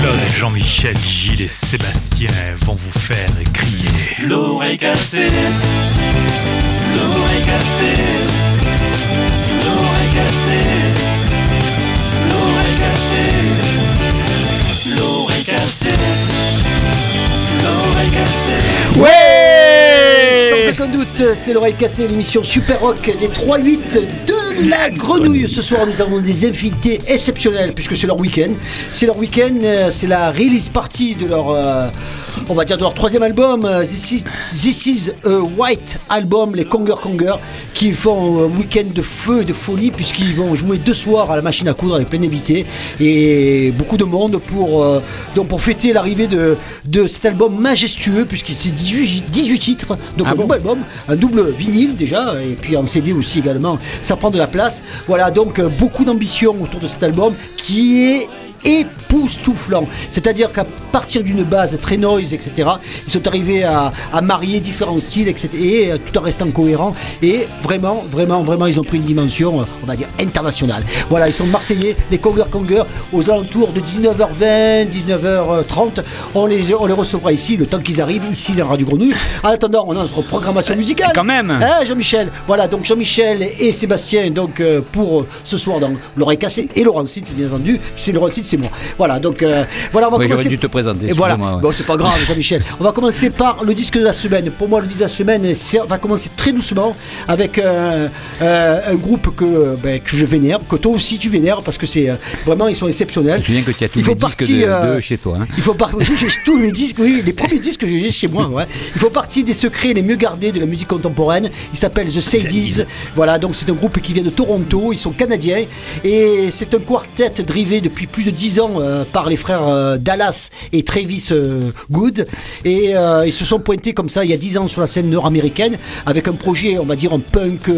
Claude, Jean-Michel, Gilles et Sébastien vont vous faire crier. L'oreille cassée, l'oreille cassée, l'oreille cassée, l'oreille cassée, l'oreille cassée, l'oreille cassée. Ouais Sans aucun doute, c'est l'oreille cassée, l'émission Super Rock des 3-8 de la grenouille. Ce soir, nous avons des invités exceptionnels puisque c'est leur week-end. C'est leur week-end, euh, c'est la release party de leur, euh, on va dire, de leur troisième album, euh, This is, This is a White Album, les Conger Conger, qui font un week-end de feu et de folie puisqu'ils vont jouer deux soirs à la machine à coudre avec plein d'invités et beaucoup de monde pour, euh, donc pour fêter l'arrivée de, de cet album majestueux puisque c'est 18, 18 titres, donc un double album, un double vinyle déjà et puis en CD aussi également. Ça prend de la place. Voilà donc euh, beaucoup d'ambition autour de cet album qui est époustouflant. C'est-à-dire qu'à partir d'une base très noise, etc., ils sont arrivés à, à marier différents styles, etc., et euh, tout en restant cohérents. Et vraiment, vraiment, vraiment, ils ont pris une dimension, euh, on va dire, internationale. Voilà, ils sont marseillais, les Conger Conger, aux alentours de 19h20, 19h30. On les, on les recevra ici, le temps qu'ils arrivent, ici dans Radio Grenouille. En attendant, on a notre programmation musicale. Quand même. Hein, Jean-Michel? Voilà, donc Jean-Michel et Sébastien, donc euh, pour ce soir, donc l'oreille cassée et Laurent Cid, bien entendu. C'est Laurent Cid, c'est moi. Voilà, donc euh, voilà, on va Oui, commencer. dû te présenter, Et voilà, ouais. bon, c'est pas grave, Jean-Michel. On va commencer par le disque de la semaine. Pour moi, le disque de la semaine, c'est- on va commencer très doucement avec euh, euh, un groupe que, ben, que je vénère, que toi aussi tu vénères, parce que c'est vraiment, ils sont exceptionnels. Je me que tu as tous les disques de, de chez toi. hein. il faut par... oui, j'ai tous les disques, oui, les premiers disques que j'ai chez moi. Ouais. Il faut partie des secrets les mieux gardés de la musique contemporaine. Il s'appelle The Sadies. Voilà, donc c'est un groupe qui vient de Toronto. Ils sont canadiens et c'est un quartet drivé depuis plus de 10 ans euh, par les frères euh, Dallas et Travis euh, Good. Et ils se sont pointés comme ça il y a 10 ans sur la scène nord-américaine avec un projet, on va dire, un punk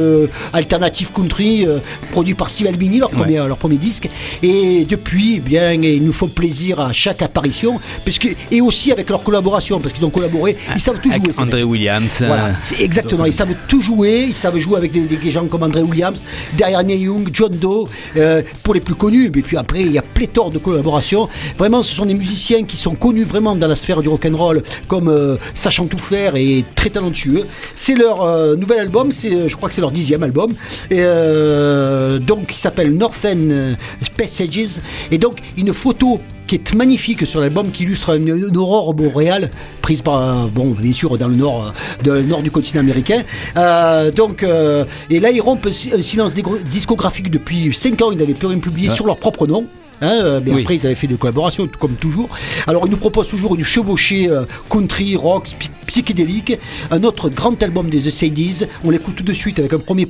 alternative country produit par Steve Albini, leur premier, leur premier disque. Et depuis, eh bien, ils nous font plaisir à chaque apparition, parce que, et aussi avec leur collaboration, parce qu'ils ont collaboré, ils savent tout Avec jouer. André. Williams. Voilà, c'est exactement. Ils savent tout jouer. Ils savent jouer avec des, des gens comme André Williams, derrière Neil Young, John Doe, euh, pour les plus connus. Mais puis après, il y a pléthore de collaborations. Vraiment, ce sont des musiciens qui sont connus vraiment dans la sphère du rock'n'roll comme euh, sachant tout faire et très talentueux. C'est leur euh, nouvel album. C'est, euh, je crois que c'est leur dixième album. Et, euh, donc, il s'appelle Northern Passages. Et donc, une photo qui est magnifique sur l'album qui illustre une, une aurore boréale prise par bon bien sûr dans le nord de- le nord du continent américain Euh, donc euh, et là ils rompent un si- un silence discographique depuis 5 ans ils n'avaient plus rien publié sur leur propre nom Hein, euh, mais Oui. après, ils avaient fait des collaborations, comme toujours. Alors, ils nous proposent toujours une chevauchée euh, country, rock, psy- psychédélique. Un autre grand album des The Sadies. On l'écoute tout de suite avec un premier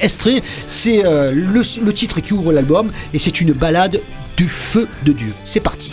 extrait. C'est euh, le, le titre qui ouvre l'album et c'est une balade du feu de Dieu. C'est parti.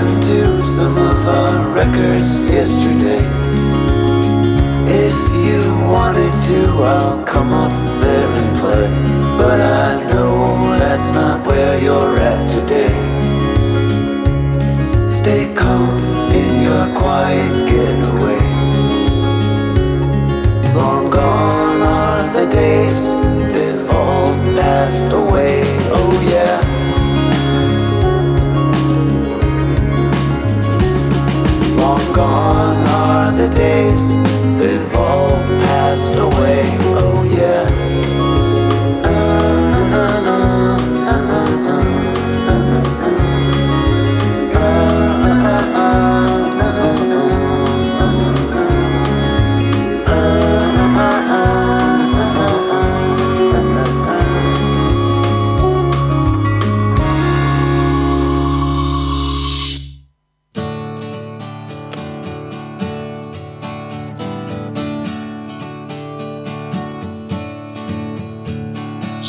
Listened to some of our records yesterday. If you wanted to, I'll come up there and play. But I know that's not where you're at today. Stay calm in your quiet getaway. Long gone are the days, they've all passed away. Oh, yeah. Days, they've all passed away. Oh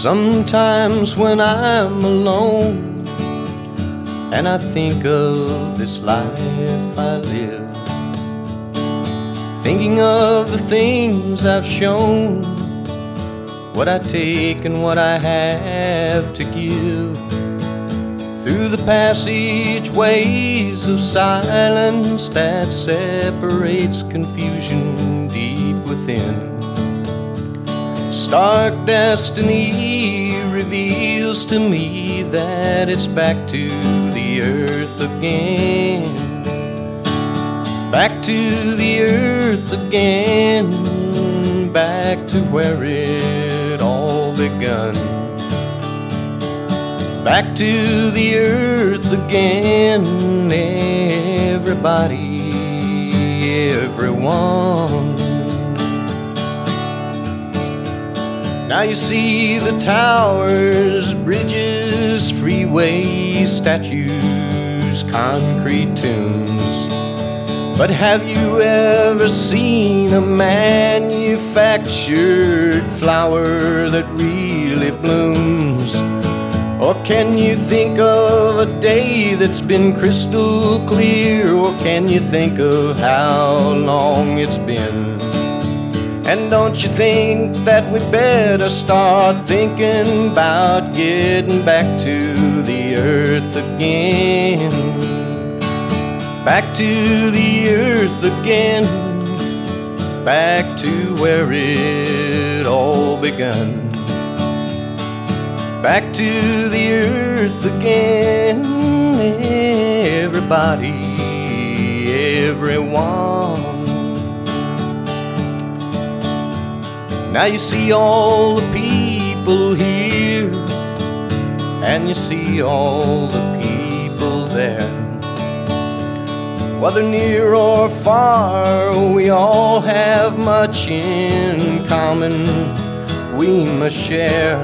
Sometimes when I'm alone and I think of this life I live, thinking of the things I've shown, what I take and what I have to give, through the passageways of silence that separates confusion deep within. Stark destiny reveals to me that it's back to the earth again. Back to the earth again. Back to where it all begun. Back to the earth again. Everybody, everyone. Now you see the towers, bridges, freeways, statues, concrete tombs. But have you ever seen a manufactured flower that really blooms? Or can you think of a day that's been crystal clear? Or can you think of how long it's been? And don't you think that we better start thinking about getting back to the earth again? Back to the earth again, back to where it all began. Back to the earth again, everybody, everyone. Now you see all the people here, and you see all the people there. Whether near or far, we all have much in common we must share.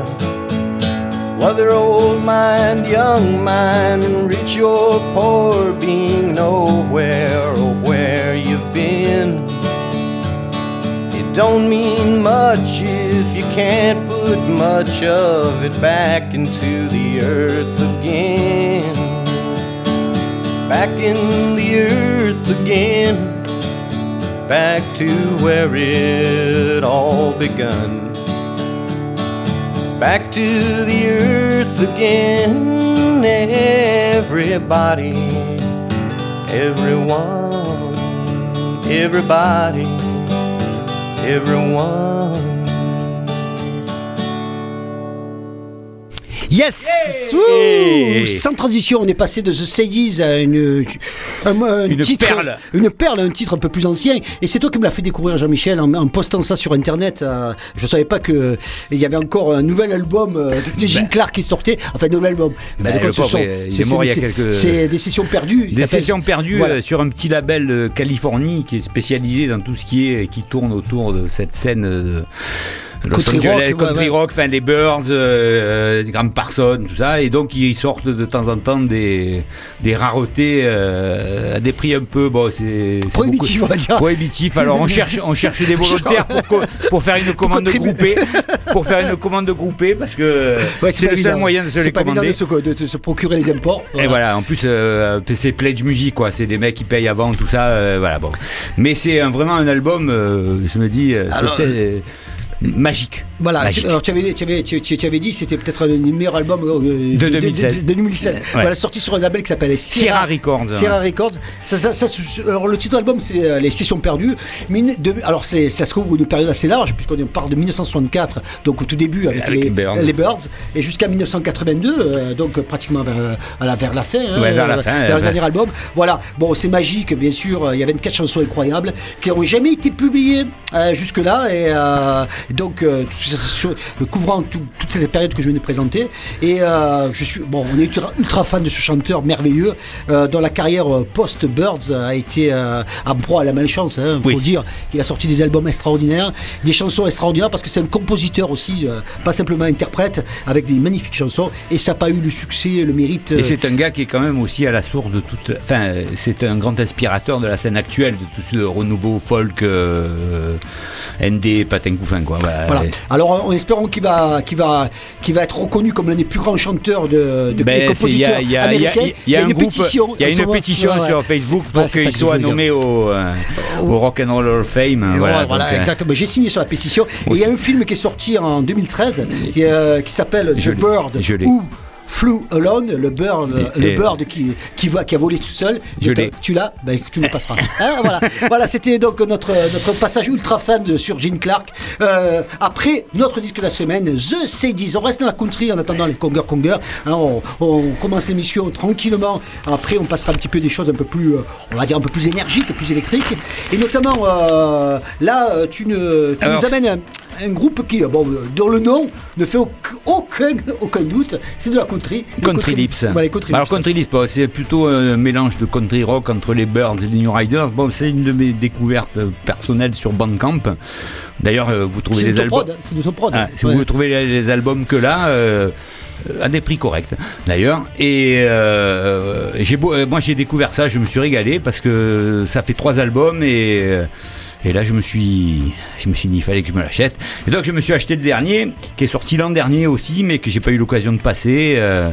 Whether old mind, young mind, rich or poor, being nowhere or where you've been. Don't mean much if you can't put much of it back into the earth again. Back in the earth again. Back to where it all begun. Back to the earth again. Everybody, everyone, everybody everyone. Yes Wouh Sans transition, on est passé de The Sadies à une, un, un Une titre, perle. Une perle, un titre un peu plus ancien. Et c'est toi qui me l'as fait découvrir, Jean-Michel, en, en postant ça sur Internet. euh, je savais pas que il y avait encore un nouvel album euh, de Jim Clark qui sortait. Enfin, nouvel album. Ben, est c'est- mort il y a c'est- quelques- C'est des sessions perdues. Des sessions perdues Voilà. euh, sur un petit label de Californie qui est spécialisé dans tout ce qui est qui tourne autour de cette scène euh, Los Country Angeles, rock, ouais, country ouais. rock, enfin les Birds, euh, les Graham Parsons, tout ça, et donc ils sortent de temps en temps des, des raretés euh, à des prix un peu, bon, c'est c'est Prohibitif, beaucoup- on va dire. Prohibitif. Alors on cherche, on cherche des volontaires pour, co- pour faire une commande groupée, pour faire une commande groupée, parce que Ouais, c'est le seul évident. moyen de se C'est les pas commander. de se, de- de se procurer les imports. Et voilà, en plus, euh, c'est Pledge Music, quoi. C'est des mecs qui payent avant, tout ça. euh, voilà, bon. Mais c'est un- vraiment un album, euh, je me dis, euh, Alors, euh, magique. Voilà, Magique. alors tu avais, tu avais, tu, tu- tu avais dit c'était peut-être un des meilleurs albums euh, De 2016. De, 2016. Voilà, sorti sur un label qui s'appelle Sierra Records. Sierra Records. Ça, ça, ça, se- alors le titre de l'album c'est euh, Les Sessions perdues. Mais une- de- alors c'est, ça se trouve une période assez large puisqu'on part de 1964, donc au tout début avec, Avec les, Birds. les Birds, et jusqu'à 1982, euh, donc pratiquement vers, la, vers la fin. hein, Ouais, vers la fin, vers euh, le dernier album. Voilà, bon c'est magique bien sûr. Il y avait 24 chansons incroyables qui n'ont jamais été publiées jusque-là et donc euh, sur- couvrant tout- toute cette période que je viens de présenter. Et euh, je suis bon, on est ultra, ultra fan de ce chanteur merveilleux euh, dont la carrière post-Birds a été en proie à la malchance. Il faut Oui. le dire qu'il a sorti des albums extraordinaires, des chansons extraordinaires parce que c'est un compositeur aussi, pas simplement interprète, avec des magnifiques chansons. Et ça n'a pas eu le succès, le mérite. Et c'est un gars qui est quand même aussi à la source de toute. Enfin, c'est un grand inspirateur de la scène actuelle, de tout ce renouveau folk, euh, ND, patin couffin, quoi. Voilà. Alors, en espérant qu'il va, être reconnu comme l'un des plus grands chanteurs de, de Ben, des c'est- il y a- compositeurs il y a- il y a- américains. il y a un une pétition. Il y a en ce une moment. pétition Ouais, ouais. sur Facebook pour qu'il soit nommé au, euh, au Rock and Roll Hall of Fame. Et Voilà, voilà, donc, voilà, euh, exactement. J'ai signé sur la pétition. Il y a un film qui est sorti en 2013 qui, euh, qui s'appelle The Bird je Flew Alone, le bird, Et- le bird qui, qui, va, qui a volé tout seul. Je l'ai. Tu l'as ben, Tu me passeras. Hein, voilà, voilà c'était donc notre, notre passage ultra fan de, sur Gene Clark. Euh, après, notre disque de la semaine, The C10. On reste dans la country en attendant les Conger Conger. Hein, on, on commence l'émission tranquillement. Après, on passera un petit peu des choses un peu plus, euh, on va dire, un peu plus énergiques, plus électriques. Et notamment, euh, là, tu, ne, tu Alors, nous amènes un, groupe qui, bon, euh, dont le nom ne fait aucun, aucun, doute. C'est de la country. Country Lips. Country Alors Lips. Country Lips, bon, c'est plutôt un mélange de country rock entre les Birds et les New Riders. Bon, c'est une de mes découvertes personnelles sur Bandcamp. D'ailleurs, euh, vous trouvez les albums. hein, C'est de ton prod. Ah, si Ouais. vous trouvez les, les albums que là, euh, à des prix corrects d'ailleurs. Et euh, j'ai moi j'ai découvert ça, je me suis régalé parce que ça fait trois albums et, et là je me suis je me suis dit il fallait que je me l'achète. Et donc je me suis acheté le dernier qui est sorti l'an dernier aussi, mais que j'ai pas eu l'occasion de passer. euh,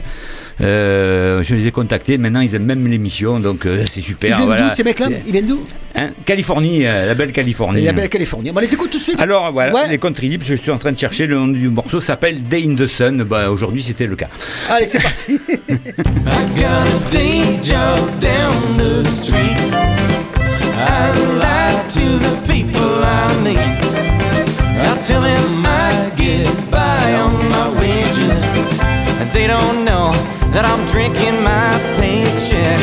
euh, je les ai contactés, maintenant ils aiment même l'émission, donc euh, c'est Ils super. viennent voilà. d'où ces mecs-là Ils viennent d'où hein, Californie, euh, la belle Californie. La belle Californie. Bon, on les écoute tout de suite. Alors voilà, Ouais. les country lips, je suis en train de chercher le nom du morceau, s'appelle Day in the Sun. Bah, aujourd'hui c'était le cas. Allez, c'est parti. I got a day job down the street. I lie to the people I meet. I tell them I get by on my wages. And they don't know that I'm drinking my paycheck.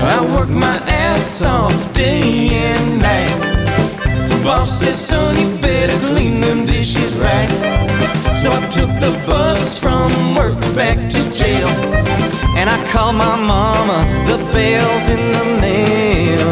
I work my ass off day and night. Boss says, son, you better clean them dishes right. So I took the bus from work back to jail. And I called my mama, the bell's in the mail.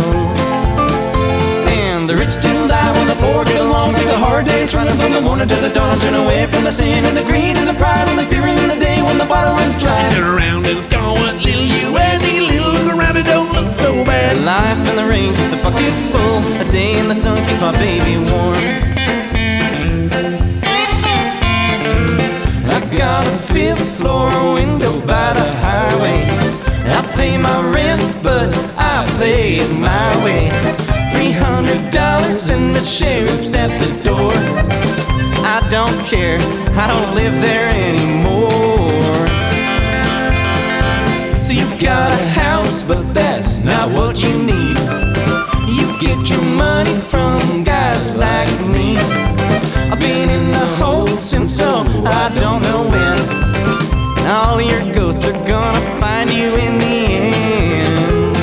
And the rich still die while the poor get along through the hard days. Running from the morning to the dawn, turn away from the sin and the greed and the pride and the fear in the day when the bottle runs dry. Turn around and score a little you and little look around it don't look so bad. Life in the ring keeps the bucket full. A day in the sun keeps my baby warm. I got a fifth floor window by the highway. I pay my rent, but I pay it my way. Three hundred dollars and the sheriff's at the door. I don't care, I don't live there anymore. So you got a house, but money from guys like me. I've been in the hole since so I don't know when. And All your ghosts are gonna find you in the end.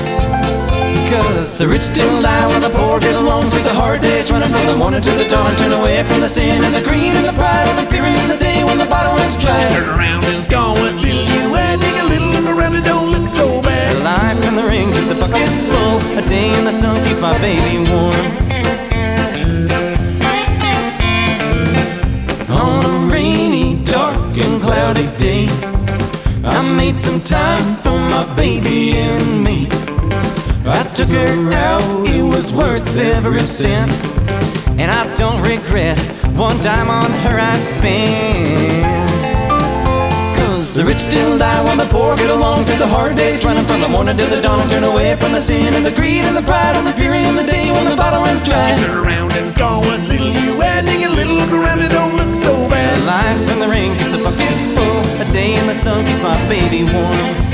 Cause the rich still die while the poor get along through the hard days. Running from the morning to the dawn, turn away from the sin and the greed and the pride and the fear in the day when the bottle runs dry. Turn around and it's gone with little you and take a little look around it don't look so bad. Life in the ring keeps the bucket full. A day in the sun keeps my baby warm. On a rainy, dark, and cloudy day, I made some time for my baby and me. I took her out, it was worth every cent. And I don't regret one dime on her I spent. The rich still die while the poor get along through the hard days, running from the morning to the dawn turn away from the sin and the greed and the pride and the fury and the day when the bottle runs dry. Turn around and score a little you adding a little look around it don't look so bad. Life in the rain keeps the bucket full. A day in the sun keeps my baby warm.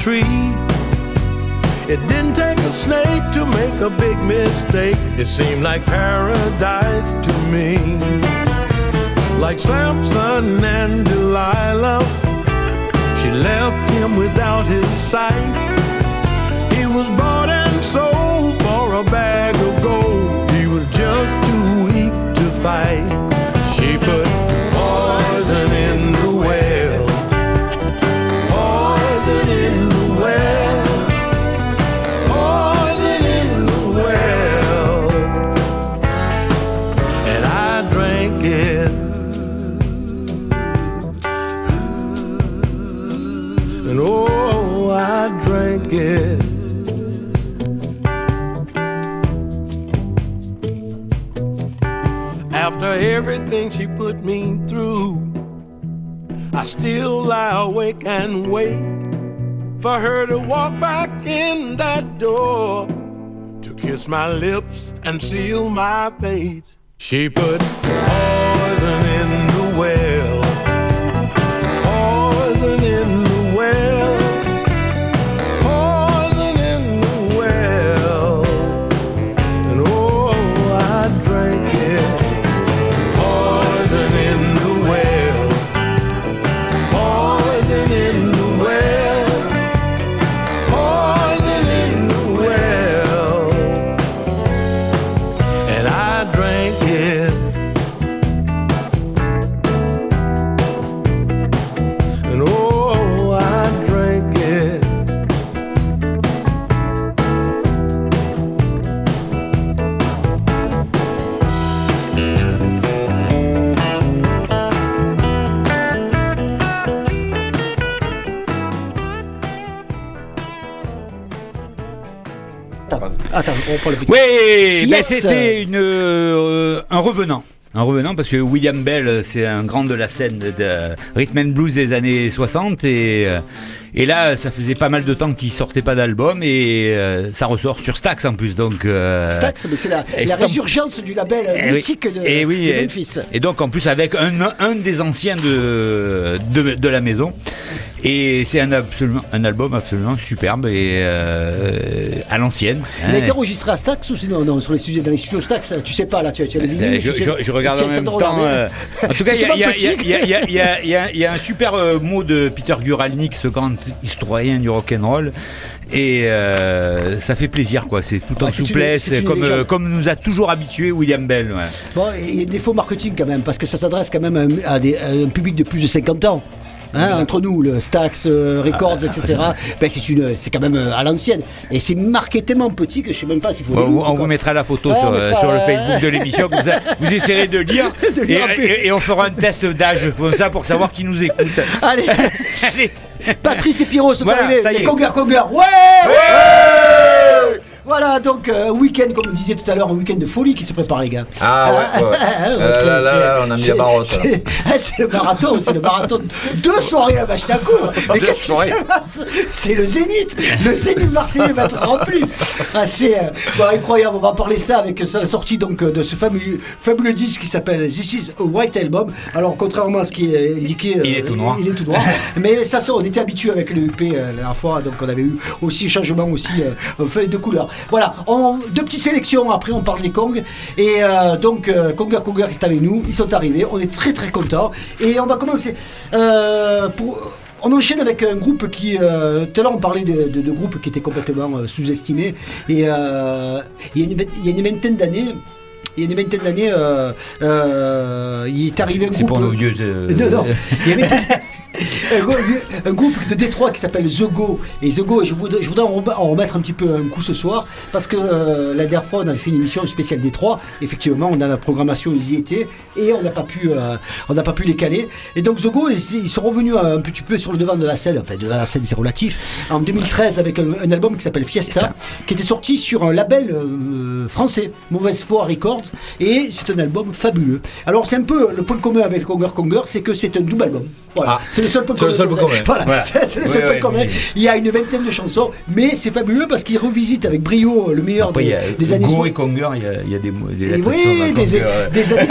Tree. It didn't take a snake to make a big mistake. It seemed like paradise to me. Like Samson and Delilah, she left him without his sight. He was bought and sold for a bag of gold. He was just too weak to fight. Still lie awake and wait for her to walk back in that door to kiss my lips and seal my fate. She put le. Oui, ben Yes. c'était une euh, un revenant. Un revenant parce que William Bell, c'est un grand de la scène de, de rhythm and blues des années 60 et euh, et là, ça faisait pas mal de temps qu'il sortait pas d'album et euh, ça ressort sur Stax en plus. Donc euh, Stax, mais c'est la, et résurgence du label Eh oui. mythique de, Et oui, de et- Memphis. Et donc en plus avec un, un des anciens de, de, de la maison. Et c'est un, absolument, un album absolument superbe et euh, à l'ancienne. Il a hein. été enregistré à Stax ou sinon non, sur les studios, dans les studios Stax Tu sais pas là, tu, tu as les Euh, vinyles, je, tu sais- je- je regarde tu en même temps. euh, en tout cas, il y a- un super euh, mot de Peter Guralnick, ce grand historien du rock'n'roll. Et ça fait plaisir, quoi. C'est tout en souplesse, une comme, nous a toujours habitué William Bell. ouais. Bon, il y a des faux marketing quand même, parce que ça s'adresse quand même à, un- à des- à un public de plus de 50 ans. Hein, entre nous, le Stax, euh, Records, Ah, etc. Ben, c'est une, c'est quand même euh, à l'ancienne. Et c'est marqué tellement petit que je sais même pas s'il faut. On, on vous mettra la photo Ouais, sur, on euh, mettra, sur le Facebook de l'émission. Vous, vous essayerez de lire. De lire un et, peu. et- et on fera un test d'âge comme ça pour savoir qui nous écoute. Allez, Allez, Patrice et Pierrot sont Voilà, arrivés. ça y Les est. Conger Conger. Ouais, ouais Voilà, donc euh, un week-end, comme on disait tout à l'heure, un week-end de folie qui se prépare, les gars. Ah ouais, ouais. ouais, Euh, c'est- là, là, c'est- là, on a mis c'est- la barotte, C'est ah, c'est le marathon, c'est le marathon. Deux soirées à coudre. Mais qu'est-ce qui se passe C'est le Zénith. Le Zénith marseillais va être rempli. Ah, c'est euh, bon, incroyable. On va parler ça avec euh, la sortie donc euh, de ce fabuleux, fabuleux disque qui s'appelle This is a White Album. Alors contrairement à ce qui est indiqué, euh, Il est tout noir. Il est tout noir. Mais ça, on était habitué avec le UP euh, la dernière fois, donc on avait eu aussi changement aussi euh, fait de couleur. Voilà, on, deux petites sélections. Après, on parle des Kong et euh, donc euh, Conger Conger est avec nous. Ils sont arrivés. On est très très contents et on va commencer euh, pour. On enchaîne avec un groupe qui, euh, tout à l'heure on parlait de, de, de groupes qui étaient complètement euh, sous-estimés et euh, il, y a une, il y a une vingtaine d'années, il y a une vingtaine d'années, euh, euh, il est arrivé un C'est groupe. pour nos vieux. euh, Non, non. Il y groupe- un groupe de Détroit qui s'appelle The Go. Et The Go, et je voudrais, je voudrais en rem- en remettre un petit peu un coup ce soir, parce que euh, la dernière fois, on avait fait une émission spéciale Détroit. Effectivement, on a la programmation, ils y étaient, et on n'a pas pu, euh, on n'a pas pu les caler. Et donc The Go, ils, ils sont revenus un petit peu sur le devant de la scène. Enfin, de la scène, c'est relatif. En 2013, avec un, un album qui s'appelle Fiesta, qui était sorti sur un label euh, français, Mauvaise Foi Records, et c'est un album fabuleux. Alors, c'est un peu le point commun avec Conger Conger, c'est que c'est un double album. Voilà, Ah. c'est le seul point C'est le commun. seul point commun. Voilà, Voilà. c'est le seul point ouais, commun. Il y a une vingtaine de chansons, mais c'est fabuleux parce qu'il revisite avec brio le meilleur Après, des, a des années Go so- et Conger, il y a, il y a des, mots- des et lettres qui oui, sont dans des, Conger, ouais. des années,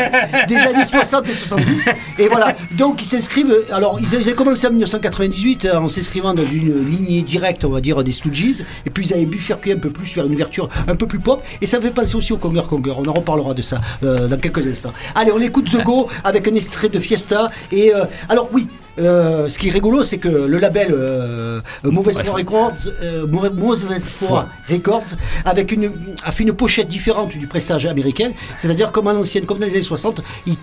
des années 60 et 70. Et voilà, donc ils s'inscrivent. Alors, ils avaient commencé en 1998 euh, en s'inscrivant dans une lignée directe, on va dire, des Stooges. Et puis ils avaient bifurqué un peu plus vers une ouverture un peu plus pop. Et ça fait penser aussi au Conger Conger. On en reparlera de ça euh, dans quelques instants. Allez, on écoute The Go avec un extrait de Fiesta. Et euh, alors, oui. Euh, ce qui est rigolo, c'est que le label euh, euh, Mauvaise Foi Records, euh, Mauvaise Foi Records, avec une, a fait une pochette différente du pressage américain. C'est-à-dire comme à l'ancienne, comme dans les années 60, ils,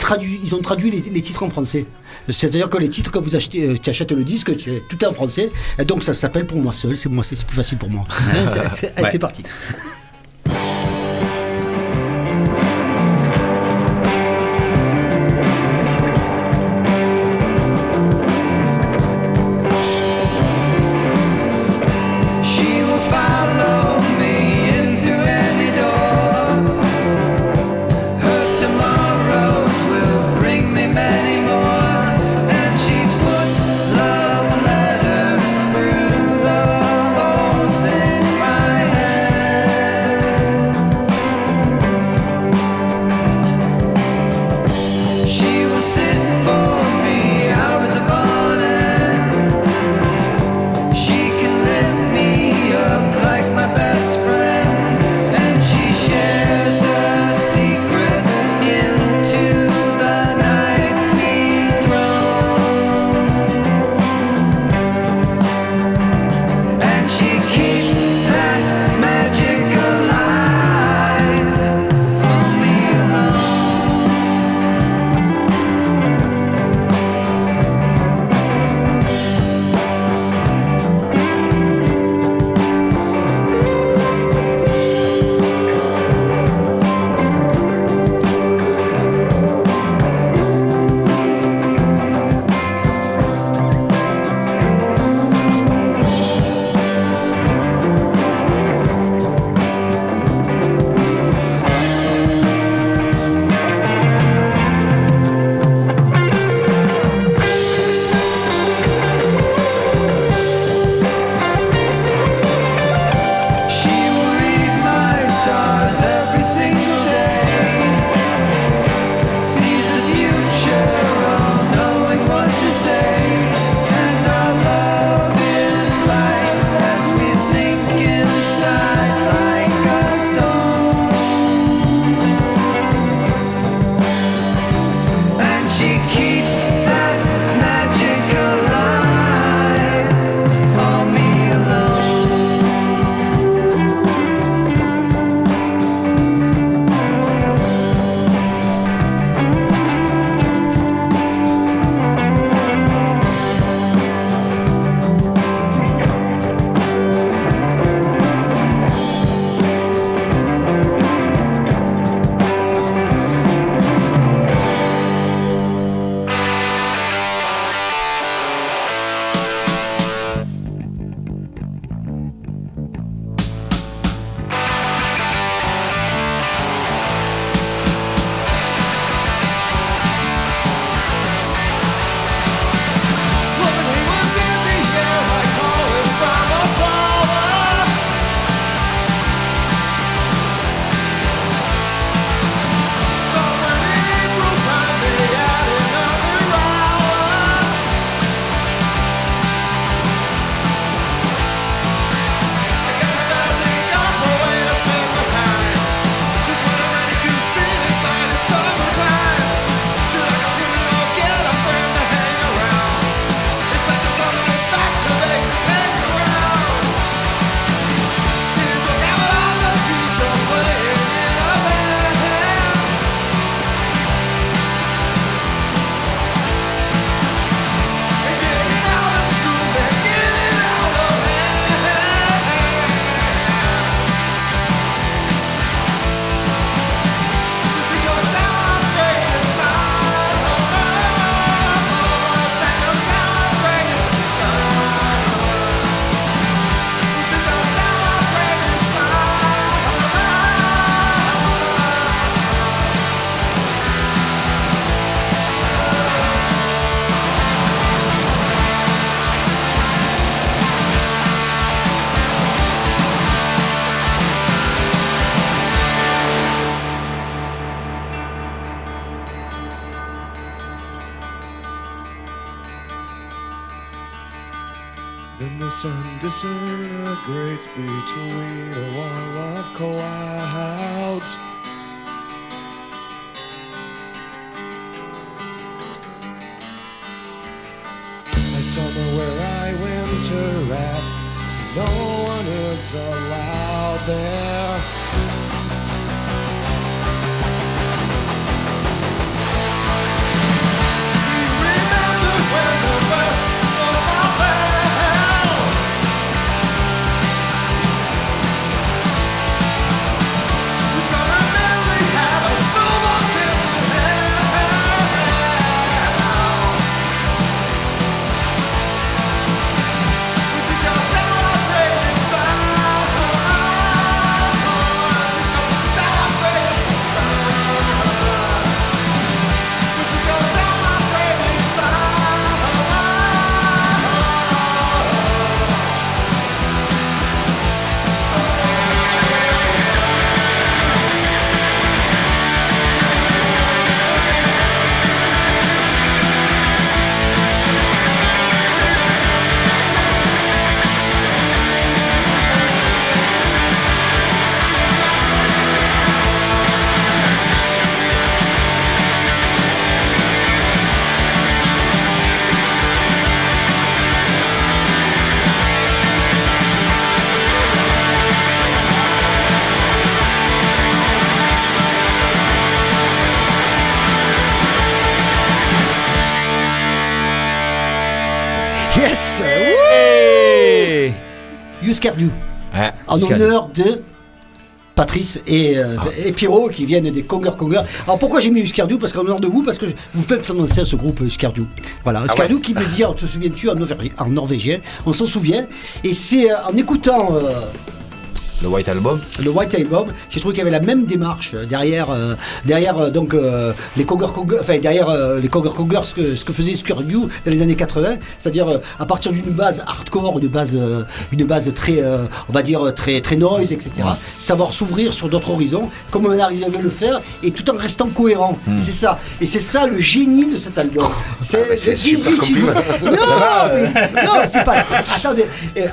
ont traduit les, les titres en français. C'est-à-dire que les titres, quand vous achetez, tu achètes le disque, tu- tout est en français. Et donc ça s'appelle pour moi seul. C'est moi, c'est plus facile pour moi. Hein, c'est- c'est Ouais. c'est parti. Ouais. En honneur de Patrice et, euh, et Pierrot qui viennent des Conger Conger. Alors pourquoi j'ai mis Uscardiou Parce qu'en honneur de vous, parce que vous faites penser à ce groupe Uscardiou. Voilà, Uscardiou qui veut dire, te souviens-tu, en, norvé- en norvégien, on s'en souvient. Et c'est euh, en écoutant euh, Le White Album. le White Album, j'ai trouvé qu'il y avait la même démarche euh, derrière, euh, derrière euh, donc euh, les Conger Conger, enfin derrière euh, les ce que, ce que faisait dans les années 80, c'est-à-dire à partir d'une base hardcore, une base, une base très, on va dire très très noise, etc. Savoir s'ouvrir sur d'autres horizons, comme on arrive à le faire, et tout en restant cohérent. Hmm. C'est ça, et c'est ça le génie de cet album. C'est Ah, bah, c'est super 18 compliment. non, mais- non, c'est pas. Attendez.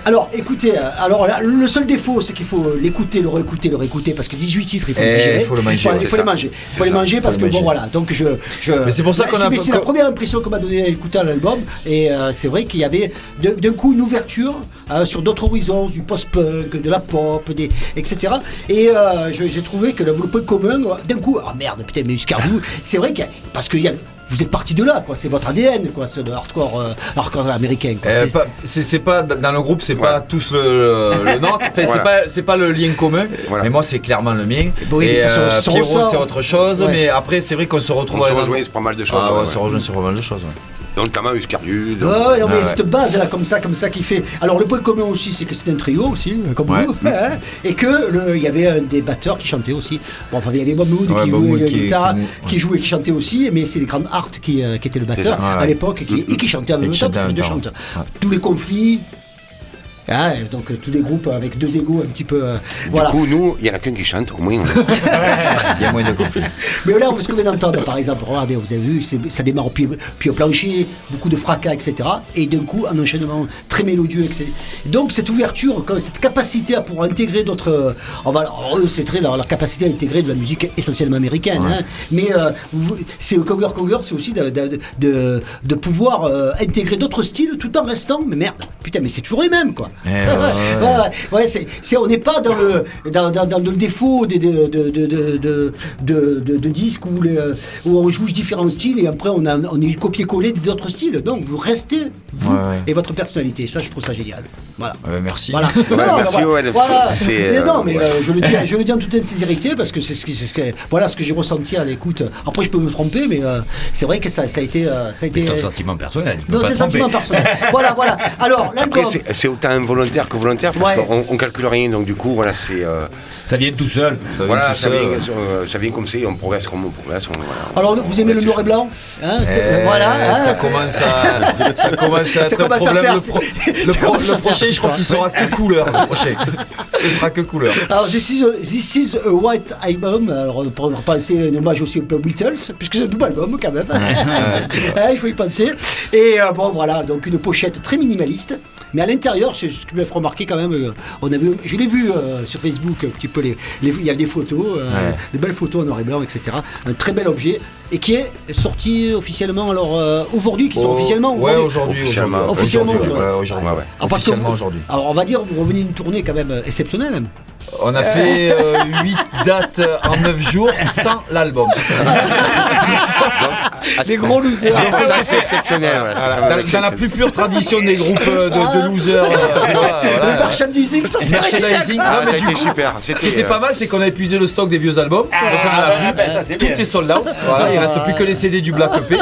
Alors, écoutez. Alors, là, le seul défaut, c'est qu'il faut l'écouter, le réécouter, le réécouter, parce que 18 titres, il faut Eh, les digérer. il faut le manger, Il faut, les manger. Il faut les manger parce que le bon, voilà. Donc, je. je Mais c'est pour ça qu'on a C'est la première impression qu'on m'a donnée à écouter l'album, et euh, c'est vrai qu'il y avait d'un coup une ouverture euh, sur d'autres horizons, du post-punk, de la pop, des, etc. Et euh, j'ai trouvé que le, le point commun, d'un coup, ah merde, putain, mais Uscardou, c'est vrai que parce que y a- vous êtes parti de là, quoi. C'est votre ADN, quoi, ce de hardcore, euh, hardcore américain. quoi. Euh, C'est- pas- c'est c'est pas dans le groupe, c'est Voilà. pas tous le, le nôtre. Enfin, c'est Voilà. pas c'est pas le lien commun. Voilà. Mais moi, c'est clairement le mien. Oui, mais et euh, Pierrot, c'est autre chose. Ouais. Mais après, c'est vrai qu'on se retrouve. On se rejoint sur pas mal de choses. Ah, ouais, ouais, on se ouais. rejoint sur pas mal de choses. Donc, notamment Uscardu. Ouais, ouais, non, mais Ah ouais. cette base là comme ça, comme ça qui fait. Alors le point commun aussi, c'est que c'était un trio aussi, euh, comme Ouais. vous, hein, et que le- il y avait un des batteurs qui chantait aussi. Bon, enfin il y avait Bob Mood qui Bob jouait la qui- guitare, qui- qui, jouait, qui chantait aussi, mais c'est les grandes Art qui, euh, qui était le batteur ça, ouais, à l'époque, qui- et qui chantait en même temps parce que deux chanteurs. ouais. Tous les conflits. Ah, donc euh, tous des groupes avec deux égaux un petit peu. euh, voilà. Du coup, nous, il y en a qu'un qui chante, au moins. on- Il y a moins de conflits. Mais là, ce qu'on vient d'entendre, par exemple, regardez, vous avez vu, ça démarre au pied, pied au plancher, beaucoup de fracas, etc. Et d'un coup, un enchaînement très mélodieux. etc. Donc, cette ouverture, cette capacité à pouvoir intégrer d'autres. euh, On va, c'est très leur, leur capacité à intégrer de la musique essentiellement américaine. hein. Mais euh, vous- c'est au Conger Conger, c'est aussi de, de, de, de pouvoir euh, intégrer d'autres styles tout en restant. Mais merde, putain, mais c'est toujours les mêmes, quoi. Eh, Ouais, ouais, ouais. c'est, c'est- on n'est pas dans le, dans, dans- dans le défaut de, de, de, de, de, de, de- de disques où, les, où on joue différents styles et après on, a, on est copier-coller des autres styles. Donc vous restez, vous Ouais, ouais. et votre personnalité. Ça, je trouve ça génial. Voilà. Merci. Voilà. merci, ouais, voilà. c'est- Mais euh, non, mais ouais. euh, je, le dis, je le dis en toute sincérité parce que c'est ce, qui- c'est ce que, voilà ce que j'ai ressenti à l'écoute. Après, je peux me tromper, mais euh, c'est vrai que ça, ça a été. euh, ça a été C'est un sentiment personnel. non, c'est un sentiment personnel. voilà, voilà. Alors, Après, l'album. c'est c'est autant involontaire que volontaire parce Ouais. qu'on on calcule rien. Donc, du coup, voilà, c'est. euh, Ça vient tout seul. Ça vient voilà, tout ça seul, vient, euh, ça vient comme c'est, on progresse comme on progresse. On, voilà, on- Alors, vous aimez le noir et blanc hein, Eh, Voilà. hein, ça, commence à, ça commence à être un problème. faire, le, pro- pro- prochain, je crois qu'il sera que couleur. Le prochain. Ce sera que couleur. Alors, this is, a, this is a White Album. Alors, on pourrait penser un hommage aussi un peu aux Beatles, puisque c'est un double album quand même. Hein, il faut y penser. Et euh, bon, voilà, donc une pochette très minimaliste. Mais à l'intérieur, c'est ce que m'a fait remarquer quand même. euh, on a vu, je l'ai vu euh, sur Facebook un petit peu. Les, les- il y a des photos, euh, Ouais. des belles photos en noir et blanc, etc. Un très bel objet et qui est sorti officiellement alors euh, aujourd'hui, qui sont Oh, officiellement Ouais, aujourd'hui. Officiellement. aujourd'hui. Officiellement, Aujourd'hui, aujourd'hui. ouais, aujourd'hui. Ouais, ouais. Ah, Officiellement aujourd'hui. Alors on va dire, vous revenez d'une tournée quand même exceptionnelle. On a fait 8 dates euh, en 9 jours sans l'album. Des gros losers. C'est c'est exceptionnel. voilà, c'est Voilà, Dans, dans la plus pure tradition des groupes euh, de, de losers. euh, Le merchandising, ça serait Merchandising. Ah, Non, mais ça a du été coup, super. Ce qui était pas mal, c'est qu'on a épuisé le stock des vieux albums. Donc on a plus. Tout est sold out. Voilà, il reste plus que les CD du Black EP.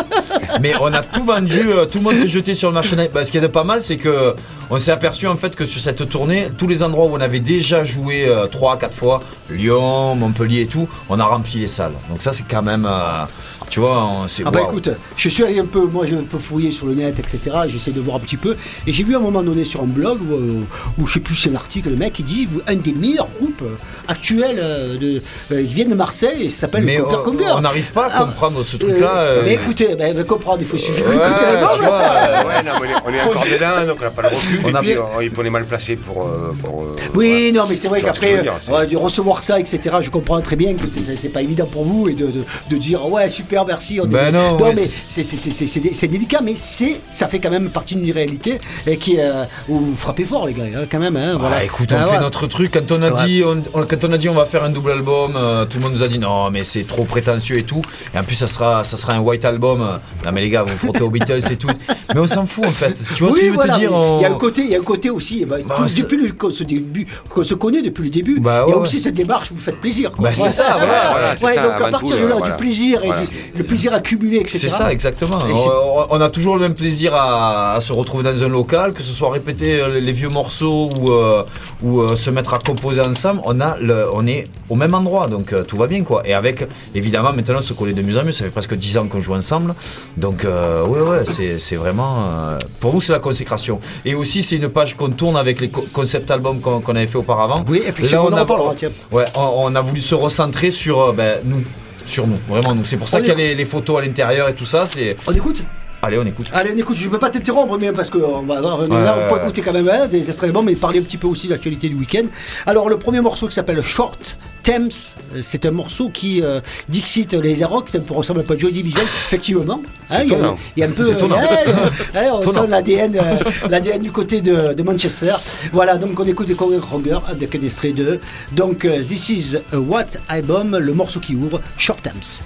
Mais on a tout vendu. euh, Tout le monde s'est jeté sur le marché. Bah, ce qui est pas mal, c'est que on s'est aperçu en fait que sur cette tournée, tous les endroits où on avait déjà joué 3 4 fois, Lyon, Montpellier et tout, on a rempli les salles. Donc ça, c'est quand même. euh, tu vois, on- c'est. Ah bah écoute, je suis allé un peu, moi j'ai un peu fouillé sur le net, etc. J'essaie de voir un petit peu. Et j'ai vu à un moment donné sur un blog où, euh, où je sais plus si c'est un article, le mec il dit un des meilleurs groupes euh, actuels euh, de, euh, ils viennent de Marseille et ça s'appelle Mais Conquer euh, Conquer. on n'arrive pas à Ah, comprendre ce truc-là. euh, mais écoutez, ben, ben, comprendre, il faut suffire Ouais, euh, Ouais, non, mais on est encore dedans, donc on n'a pas le recul. On a- puis on, on est mal placé pour. euh, pour, Oui, non, mais c'est vrai qu'après, de recevoir ça, etc., je comprends très bien que c'est c'est pas évident pour vous et de, de, de dire ouais, super, merci. on Ben est- non, ouais, mais c'est- c'est- c'est- c'est c'est- c'est dé- c'est délicat, mais c'est ça fait quand même partie d'une réalité et qui euh, où vous frappez fort, les gars, hein, quand même. Hein, voilà. Ah, écoute, on Ah, fait ouais. notre truc. Quand on a Ouais. dit, on, on- quand on a dit, on va faire un double album, euh, tout le monde nous a dit non, mais c'est trop prétentieux et tout. Et en plus, ça sera, ça sera un white album. Non, mais les gars, vous frottez aux Beatles et tout. Mais on s'en fout en fait. Tu vois ce que je veux voilà, te dire Il y a un côté, il y a un côté aussi. bah, Bah, tout- c'est- depuis le, qu'on se début, qu'on se connaît depuis le début. Bah, il y a aussi cette démarche. Vous faites plaisir. Quoi. Bah, c'est ça, voilà, donc à partir de là, du plaisir et le plaisir accumulé, etc. C'est ça, exactement. Et On, on a toujours le même plaisir à, à se retrouver dans un local, que ce soit répéter euh, les vieux morceaux ou, euh, ou euh, se mettre à composer ensemble. On, a le, on est au même endroit, donc euh, tout va bien. quoi. Et avec, évidemment, maintenant, se coller de mieux en mieux. Ça fait presque 10 ans qu'on joue ensemble. Donc, ouais, ouais, c'est vraiment. pour nous, c'est la consécration. Et aussi, c'est une page qu'on tourne avec les co- concept albums qu'on avait fait auparavant. Oui, effectivement, Là, on reparlera, tiens. Ouais, on, on a voulu se recentrer sur ben, nous. Sur nous, vraiment nous. C'est pour ça On qu'il y a les, les photos à l'intérieur et tout ça. C'est On écoute Allez, on écoute. Allez, on écoute, je ne peux pas t'interrompre, mais parce que on va, Ouais, là, on peut ouais, écouter quand même hein, des extraits d'albums, mais parler un petit peu aussi de l'actualité du week-end. Alors, le premier morceau qui s'appelle Short Thames, euh, c'est un morceau qui euh, Dixit les Arocs, ça peut ressembler un peu à Joy Division, effectivement. Hein, il, y a, y un peu. Ouais, ouais, on sent l'ADN euh, l'ADN du côté de, de Manchester. Voilà, donc on écoute Conor Kroger avec un extrait de. Donc, euh, This is a What Album, le morceau qui ouvre, Short Thames.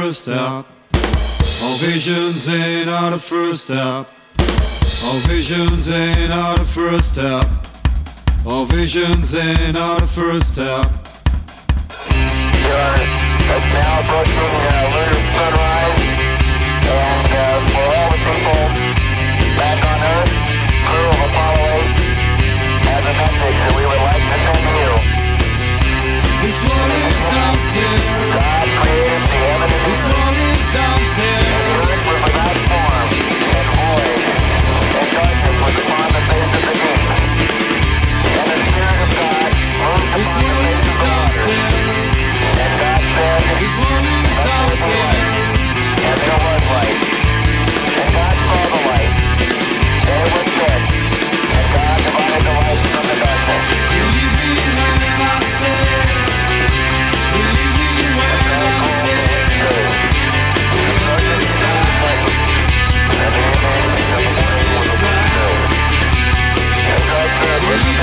First step. All visions ain't not a first step. All visions ain't not a first step. All visions ain't not a first step. It's now approaching uh, lunar sunrise, and uh, for all the people back on Earth, crew of Apollo 8, has a message that we would like to send to you. This one is downstairs. God created the heaven and This one is downstairs. earth was without form and void, and darkness was upon the face of the deep. And the Spirit of God moved This upon the one face is of the waters. downstairs. And God said, This one is downstairs. And there was light. And God saw the light. And it was good. And God divided the light from the darkness. Yes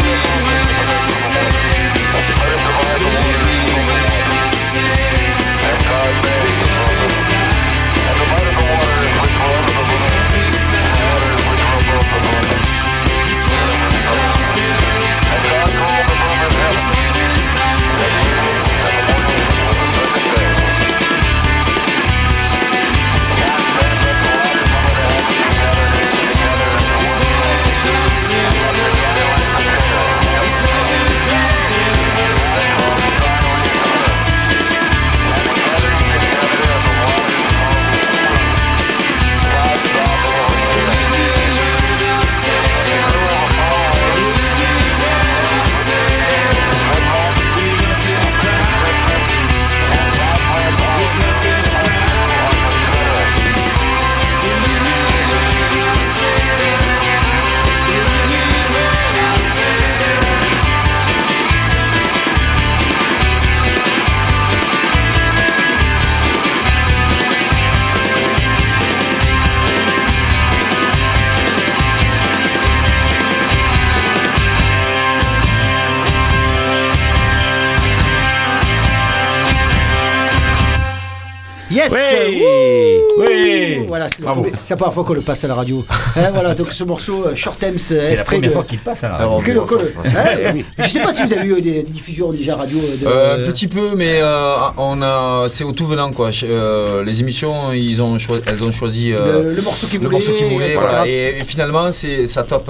c'est la première fois qu'on le passe à la radio. Hein, voilà, donc ce morceau, euh, Short Thames, C'est la extrait première de... fois qu'il passe à la Alors, radio. Que le- que le- hein, Je sais pas si vous avez eu des diffusions déjà radio de... Euh, un petit peu, mais euh, on a, c'est au tout venant quoi. Euh, les émissions, ils ont elles ont choisi euh, Le- le morceau qu'ils voulaient, voilà. Et, et finalement, c'est ça top.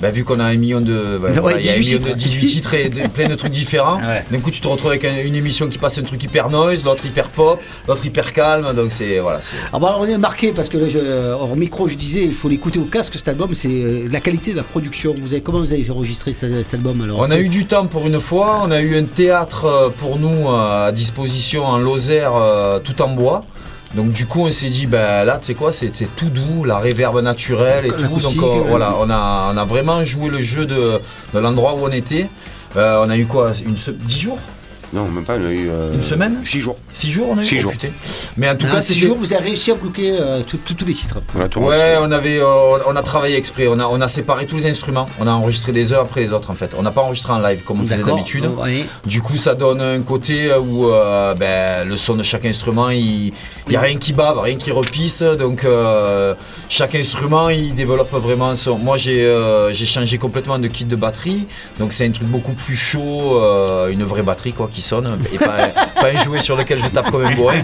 Bah, vu qu'on a un million de, bah, Ouais, voilà, il y a un 18 million de titres. 18 titres et de- plein de trucs différents. Ouais. D'un coup, tu te retrouves avec un- une émission qui passe un truc hyper noise, l'autre hyper pop, l'autre hyper calme. Donc c'est voilà. c'est- Ah bah, on est marqué parce que là, je, hors micro, je disais, il faut l'écouter au casque cet album. C'est euh, la qualité de la production. Vous avez comment vous avez enregistré cet, cet album alors? On a eu du temps pour une fois, on a eu un théâtre euh, pour nous euh, à disposition en Lozère euh, tout en bois. Donc du coup on s'est dit ben là tu sais quoi c'est tout doux, la réverbe naturelle et tout. Donc voilà, on a, on a vraiment joué le jeu de, de l'endroit où on était. Euh, on a eu quoi une se- 10 jours Non, même pas, on a eu. euh, Une semaine 6 jours. 6 jours on a eu Six jours. putain. Mais en tout Ah, cas c'était- jours, vous avez réussi à bloquer euh, tous les titres. On a tout Ouais, on avait, euh, on a travaillé exprès. On a, on a séparé tous les instruments. On a enregistré les uns après les autres en fait. On n'a pas enregistré en live comme on faisait d'habitude. Du coup, ça donne un côté où euh, ben, le son de chaque instrument, il n'y a rien qui bave, rien qui repisse. Donc, euh, chaque instrument, il développe vraiment son. Moi, j'ai euh, j'ai changé complètement de kit de batterie. Donc, c'est un truc beaucoup plus chaud, euh, une vraie batterie quoi, qui sonne. Et pas, pas un jouet sur lequel je tape comme un bourrin.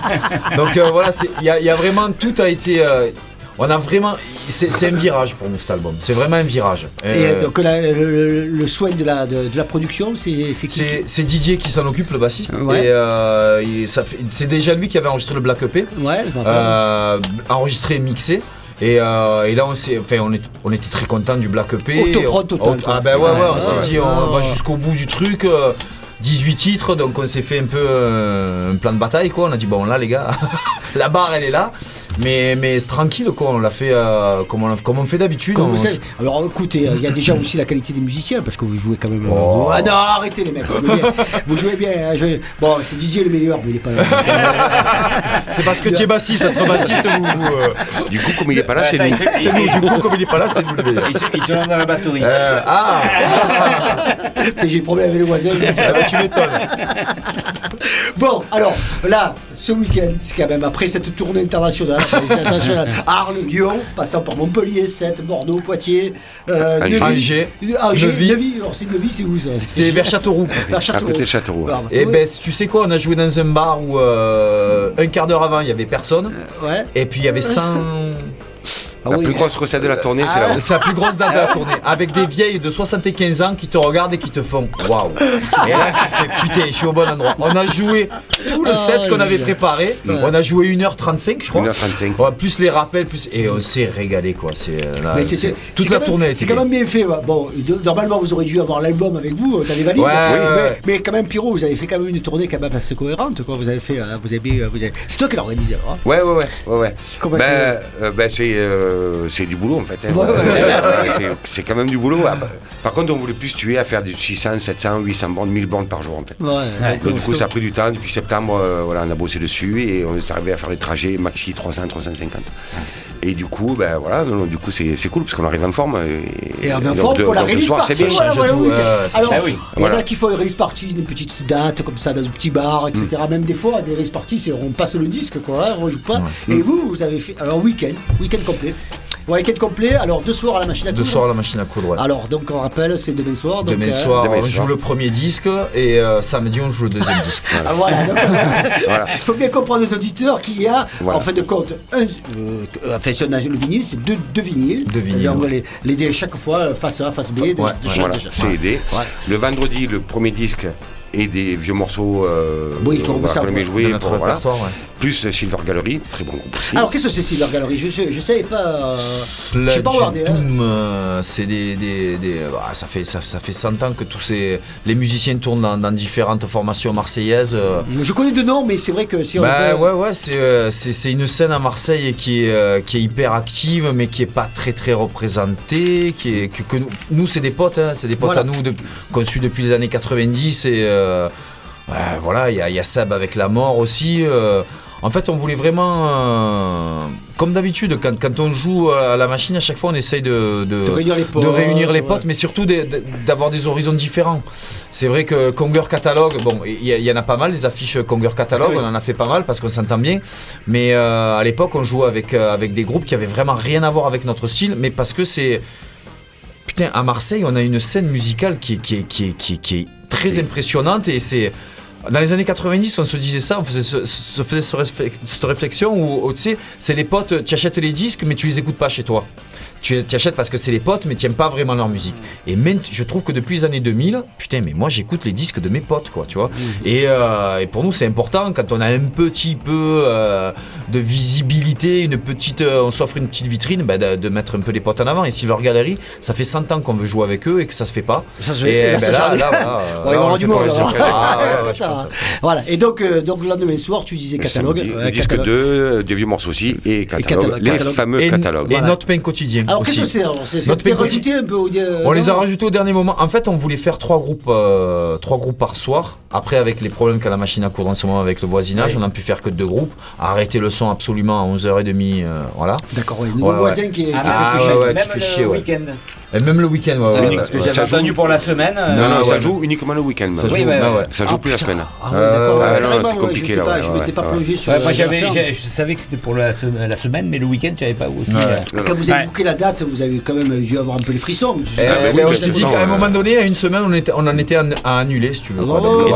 Donc, euh, voilà, il y, a- il y a vraiment. Tout a été. euh, on a vraiment. C'est un virage pour nous cet album. C'est vraiment un virage. Et Euh, euh, donc la- le, le- soin de la, de, de la production, c'est c'est qui c'est Didier qui s'en occupe, le bassiste. Ouais. Et euh, c'est déjà lui qui avait enregistré le Black EP, Ouais, euh, enregistré et mixé. Et, euh, et là, on, enfin, on, est, on était très content du Black EP. Autoprod total, Auto-. Ah ben ouais, ouais, on s'est dit, on va jusqu'au bout du truc. Euh, 18 titres, donc on s'est fait un peu euh, un plan de bataille, quoi. On a dit, bon, là, les gars, la barre, elle est là. Mais, mais c'est tranquille, quoi. On l'a fait euh, comme, on, comme on fait d'habitude. Comme on- vous savez. Alors écoutez, euh, il y a déjà aussi la qualité des musiciens parce que vous jouez quand même. Oh. Ah non, arrêtez les mecs, vous jouez bien. Vous jouez bien, hein, je- Bon, c'est Didier le meilleur, mais il est pas là. C'est parce que tu es bassiste, être bassiste, vous. vous, euh, Du coup, comme il est pas là, c'est nous. C'est nous, du coup, comme il est pas là, c'est nous le meilleur. Il se, lance dans la batterie. Euh, ah, J'ai des problèmes avec les voisins. ah bah, tu m'étonnes. Bon, alors là, ce week-end, c'est quand même après cette tournée internationale Arles, Lyon, passant par Montpellier, Sète, Bordeaux, Poitiers, euh, Angers. Neuvy. Alors c'est c'est où ça C'est vers Châteauroux. Vers À côté de Châteauroux. Ah, Et ouais. ben, tu sais quoi, on a joué dans un bar où euh, un quart d'heure avant, il y avait personne. Ouais. Et puis il y avait 100. Ah La oui. plus grosse recette de la tournée, c'est Ah, là-haut. c'est la plus grosse date de la tournée. Avec des vieilles de 75 ans qui te regardent et qui te font waouh. Et là, tu fais putain, je suis au bon endroit. On a joué tout le Ah, set qu'on avait préparé. Ouais. On a joué 1h35, je crois. 1h35. Ouais, plus les rappels, plus. Et on s'est régalé, quoi. C'est, euh, là, Mais c'est- c'était- toute c'est la quand même- tournée. C'est quand bien. même bien fait. Bon, de- normalement, vous auriez dû avoir l'album avec vous euh, dans les valises. Ouais, mais, ouais, ouais. mais quand même, Pierrot, vous avez fait quand même une tournée quand même assez cohérente. Quoi. Vous avez fait, euh, vous avez, euh, vous avez- C'est toi qui l'as organisé alors. hein Ouais, ouais, ouais. ouais, ouais. Comment ben, c'est euh, ben, c'est euh, c'est du boulot en fait. hein. Ouais, ouais, ouais. Euh, c'est- c'est quand même du boulot. Ah, bah, par contre, on voulait plus tuer à faire du 600, 700, 800 bornes, 1000 bornes par jour en fait. Ouais, Donc, du coup, ça a pris du temps. Depuis septembre, euh, voilà, on a bossé dessus et on est arrivé à faire des trajets maxi 300, 350. Et du coup, ben voilà, non, non, du coup, c'est c'est cool parce qu'on arrive en forme. Et, Et en donc, forme de- pour la donc, release soir, party. c'est bien. voilà, change voilà, tout, oui. ouais, c'est Alors. Ah oui. il y en a qui font une release party, une petite date comme ça, dans un petit bar, etc. Mm. Même des fois, des release parties, c'est on passe le disque, quoi, hein, on joue pas. Et vous, vous avez fait, alors week-end, week-end complet. Ouais, Week-end complet, alors deux soirs à la machine à Deux coudre. soir à la machine à coudre, ouais. Alors, donc, on rappelle, c'est demain soir. Donc, Demain euh, soir, demain on soir. joue le premier disque et euh, samedi, on joue le deuxième disque. Ah, voilà, donc, Voilà. il faut bien comprendre aux auditeurs qu'il y a, Voilà. en fin de compte, un, euh, enfin, si on a le vinyle, c'est deux, deux vinyles. Deux vinyles, Et on va les, les chaque fois, euh, face A, face B, de, de Ouais, chaque- Voilà, de chaque- c'est aidé. Ouais. Le vendredi, le premier disque et des vieux morceaux euh, Oui, qu'on ouais. jouer. De notre pour- voilà. ouais. Plus euh, Silver Gallery, très bon groupe aussi. Alors, qu'est-ce que c'est Silver Gallery? Je sais, je savais pas. euh, je sais pas hein. Doom, euh, c'est des, des, des- ah, ça fait ça, ça fait 100 ans que tous ces les musiciens tournent dans, dans différentes formations marseillaises. euh. Je connais de nom, mais c'est vrai que si on. Bah veut- ouais ouais c'est euh, c'est c'est une scène à Marseille qui est euh, qui est hyper active mais qui est pas très très représentée qui est que, que nous, nous, c'est des potes hein, c'est des potes Voilà. à nous de, suit depuis les années 90 et euh, ouais, voilà il y a, il y a Seb avec la mort aussi euh, en fait on voulait vraiment euh, comme d'habitude quand, quand on joue à la machine à chaque fois on essaye de, De réunir les potes. de réunir les ouais. potes, mais surtout d'avoir des horizons différents. C'est vrai que Conger Catalogue, bon, il y, y en a pas mal, des affiches Conger Catalogue, Oui. on en a fait pas mal parce qu'on s'entend bien. Mais euh, à l'époque, on jouait avec, euh, avec des groupes qui avaient vraiment rien à voir avec notre style, mais parce que c'est. Putain, à Marseille, on a une scène musicale qui est, qui est, qui est, qui est- qui est très impressionnante et c'est. Dans les années 90, on se disait ça, on faisait, se faisait cette réflexion où, où, tu sais, c'est les potes, tu achètes les disques, mais tu les écoutes pas chez toi. Tu achètes parce que c'est les potes, mais tu n'aimes pas vraiment leur musique. Et même, je trouve que depuis les années 2000, putain, mais moi j'écoute les disques de mes potes, quoi, tu vois. Et, euh, et pour nous, c'est important quand on a un petit peu euh, de visibilité, une petite, euh, on s'offre une petite vitrine, bah, de, de mettre un peu les potes en avant. Et Silver Gallery, ça fait 100 ans qu'on veut jouer avec eux et que ça se fait pas. Ça se fait. et là, ben là, là, voilà, euh, Ouais, là, on le du monde. Ah, ouais, ouais. Voilà. Et donc, euh, donc le lendemain soir, tu disais catalogue. samedi, le disque catalogue. 2, des vieux morceaux aussi, et catalogue, catalogue, les catalogue. fameux Et, catalogues. et Voilà. notre pain quotidien. Alors, qu'est-ce que c'est un peu. au- euh, On les a rajoutés au dernier moment. En fait, on voulait faire trois groupes, euh, trois groupes par soir. Après, avec les problèmes qu'a la machine à coudre en ce moment avec le voisinage, Ouais. on n'a pu faire que deux groupes. Arrêter le son absolument à 11h30. euh, voilà. D'accord, ouais. Nouveau Ouais, ouais. voisin qui est. qui Ah, fait ouais, ouais, qui fait le chier, ouais. week-end. Et même le week-end, ouais, Ah, ouais, oui, ouais. parce que ça joue. pour la semaine. euh, Non, non, Ah, ça ouais. joue uniquement le week-end. Ça joue, bah ouais. ouais. Ça joue Ah, plus la semaine. Ah ouais, d'accord. Euh, non, moi, c'est compliqué, là, Je m'étais pas plongé sur. Moi euh, je savais que c'était pour la, se- la semaine, mais le week-end j'avais pas aussi. Euh, Non, non. Quand vous avez booké la date, vous avez quand même dû avoir un peu les frissons. Eh, Ah, oui, mais on s'est dit non, qu'à un euh, moment donné, à une semaine, on, en était à, annuler, si tu veux. Oh.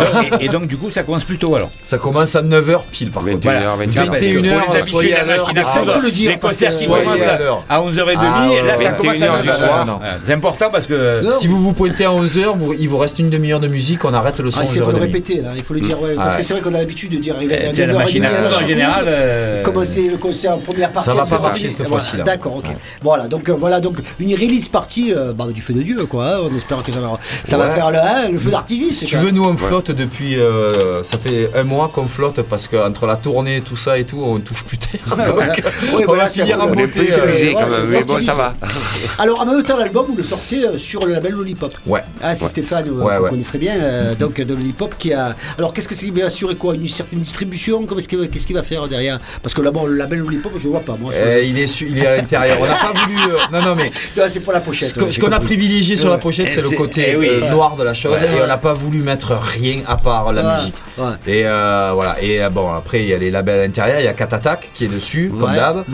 Et euh, donc, du coup, ça commence plus tôt alors. ça commence à 9h pile par contre. 21h, 21h. Parce que 21h, pour les concerts qui commencent à l'heure. à 11h30, Ah, là ça commence à 21h du 9h. C'est important parce que. Non. Si vous vous pointez à 11h, il vous reste une demi-heure de musique, on arrête le son Ah, à il faut le 11h30. répéter, là. il faut le dire. ouais, Ah parce que ouais. c'est vrai qu'on a l'habitude de dire Euh, c'est la 9h30 machine à à la laver, en général, euh, Commencer le concert en première partie. Ça va pas 11h30. marcher cette Voilà, fois-ci, là. D'accord, ok. Voilà, donc euh, voilà, donc une release partie euh, bah, du feu de Dieu, quoi. hein. On espère que ça va, ça va faire le, hein, le feu d'artifice. Si tu veux, nous on flotte depuis. euh, ça fait un mois qu'on flotte parce qu'entre la tournée, tout ça et tout, on touche plus terre. Ouais, Donc, voilà. on va voilà, c'est finir en beauté. plus euh, épuisé ouais, quand c'est même, mais bon, ça va. Alors en même temps, l'album, vous le sortez euh, sur le label Lollipop. Ouais. Ah, c'est Ouais. Stéphane, euh, Ouais, qu'on ouais. connaît très bien, euh, donc de Lollipop qui a. Alors qu'est-ce que c'est qu'il va assurer quoi? Une certaine distribution? Qu'il va- Qu'est-ce qu'il va faire derrière? Parce que là-bas, le label Lollipop, je vois pas moi. Euh, le- il, est su- il est à l'intérieur. On n'a pas voulu. euh, non, non, mais c'est pour la pochette. ce qu'on a privilégié sur la pochette, c'est le c'est- côté eh oui. euh, noir de la chose Ouais. et on n'a pas voulu mettre rien à part la Ouais. musique. Ouais. Et euh, voilà. Et bon, après, il y a les labels à l'intérieur. Il y a Cat Attack qui est dessus, comme d'hab.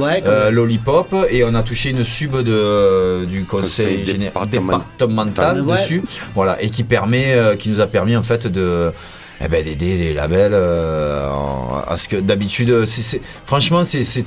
Lollipop. Et on a touché une sub de, du conseil, Conseil général départemental. Ouais. dessus. Voilà. Et qui permet, euh, qui nous a permis en fait de. eh ben, d'aider les labels euh, ce que d'habitude c'est- franchement c'est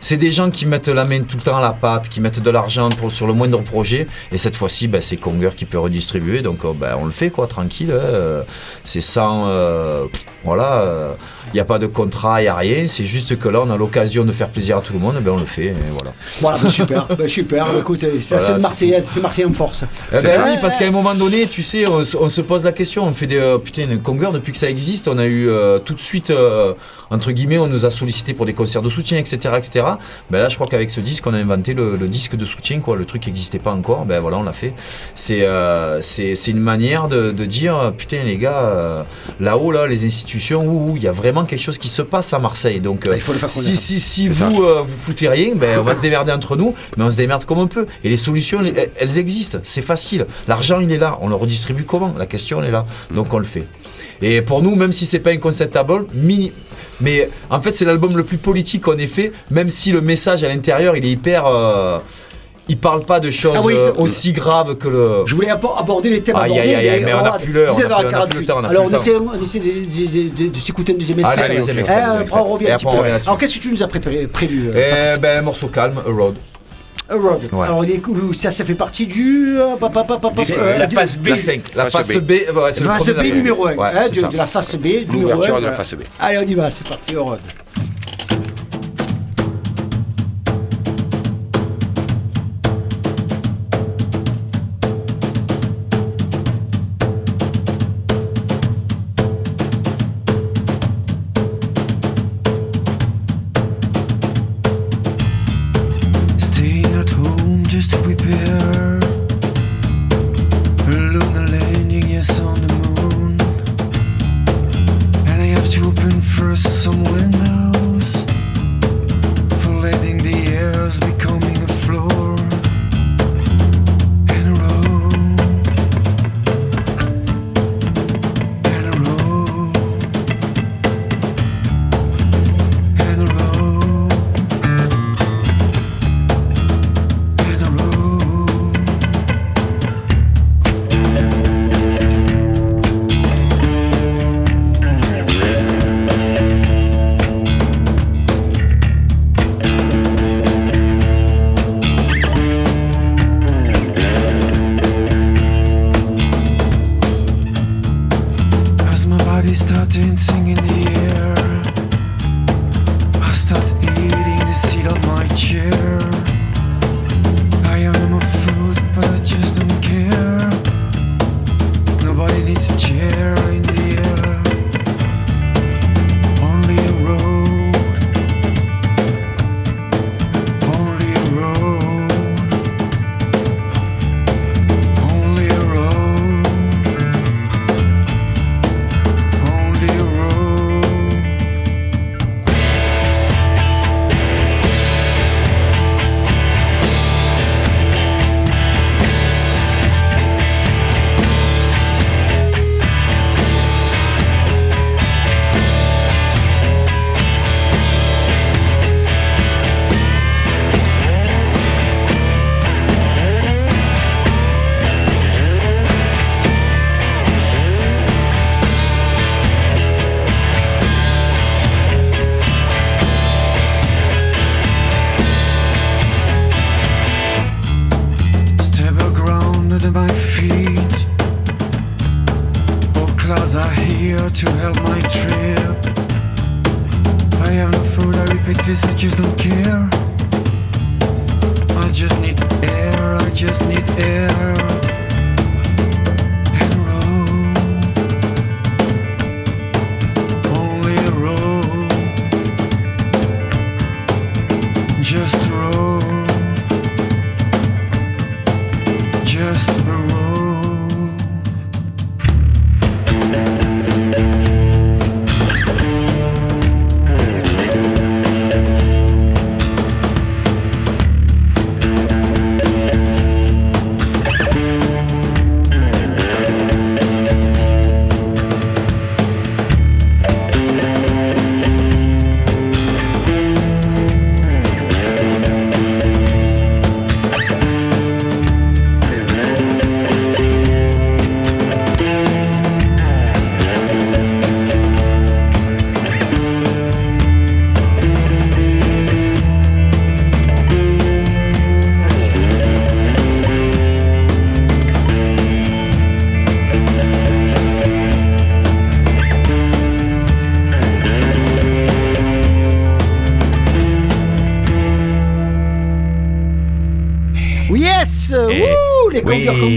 c'est- des gens qui mettent la main tout le temps à la pâte, qui mettent de l'argent pour, sur le moindre projet. Et cette fois-ci, ben, c'est Conger qui peut redistribuer. Donc euh, ben, on le fait, quoi, tranquille. hein. Euh, C'est sans. euh, voilà. Il n'y a pas de contrat, il n'y a rien. C'est juste que là, on a l'occasion de faire plaisir à tout le monde. Ben, on le fait. Et voilà. Voilà, bah, super, bah, super. Écoute, Voilà, c'est Marseillais, c'est Marseillais en force. Eh ben oui, parce qu'à un moment donné, tu sais, on, se- on se pose la question, on fait des putain Conger depuis que ça existe, on a eu euh, tout de suite entre guillemets, on nous a sollicité pour des concerts de soutien, etc., etc. Ben là, je crois qu'avec ce disque, on a inventé le, le disque de soutien, quoi. Le truc n'existait pas encore, ben voilà, on l'a fait. C'est euh, c'est c'est une manière de, de dire putain les gars, euh, là-haut là, les institutions, ouh, il y a vraiment quelque chose qui se passe à Marseille. Donc euh, Ah, il faut le faire si si si vous euh, vous foutez rien, ben on va se démerder entre nous, mais on se démerde comme on peut. Et les solutions, elles, elles existent. C'est facile. L'argent, il est là. On le redistribue comment? La question, elle est là. Donc on le fait. Et pour nous, même si c'est pas un concept album, mini. Mais en fait, c'est l'album le plus politique qu'on ait fait, même si le message à l'intérieur, il est hyper. euh, il parle pas de choses Ah oui, euh, aussi graves que le. Je voulais abo- aborder les thèmes Aïe, abordés. aïe, aïe, mais on a plus l'heure, on a plus- on a plus le 19h48. temps, on a Alors on le essaie, on essaie de, de- de- de s'écouter deuxième extrait. Allez, deuxième extrait, après, on revient un Et petit peu. Alors qu'est-ce que tu nous as préparé, prévu euh, Eh ben, morceau calme, A Road. A Road. Ouais. Alors cool, ça, ça fait partie du. euh, pa- pa- pa- pa- pa- C'est euh, la phase B. La. La Phase B. B, ouais, c'est le phase la B phase numéro 1. Ouais, c'est de, la phase B numéro 1. L'ouverture de la phase B. Allez, on y va, c'est parti, A Road.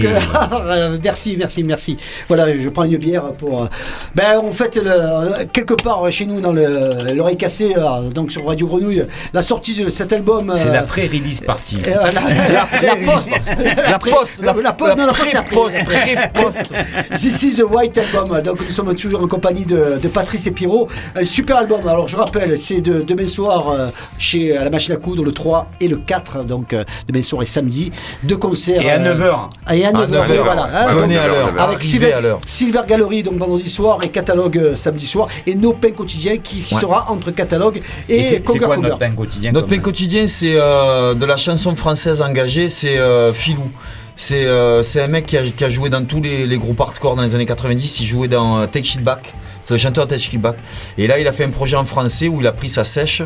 Euh, Merci, merci, merci. Voilà, je prends une bière pour... euh, Ben, on fête le- quelque part chez nous dans le- l'oreille cassée, euh, donc sur Radio Grenouille, la sortie de cet album... C'est euh, la pré-release party. euh, la, la, la poste La poste, la, la poste, non, la poste, pré-poste. This is the White Album. Donc nous sommes toujours en compagnie de, de Patrice et Pierrot. Un super album. Alors je rappelle, c'est de, demain soir euh, chez à la machine à coudre le 3 et le 4. Donc euh, demain soir et samedi. Deux concerts. Et à euh, 9h. Et à 9h, 9h, voilà. hein, venez donc, à l'heure, Avec Silver, à l'heure. Silver Gallery, donc vendredi soir, et catalogue euh, samedi soir. Et nos pains quotidiens qui Ouais. sera entre catalogue Et et, c'est quoi notre pain quotidien Notre pain quotidien, c'est euh, de la chanson française engagée, c'est euh, Filou. C'est euh, c'est un mec qui a, qui a joué dans tous les, les groupes hardcore dans les années 90. Il jouait dans euh, Take Shit Back. C'est le chanteur Take Shit Back. Et là, il a fait un projet en français où il a pris sa sèche.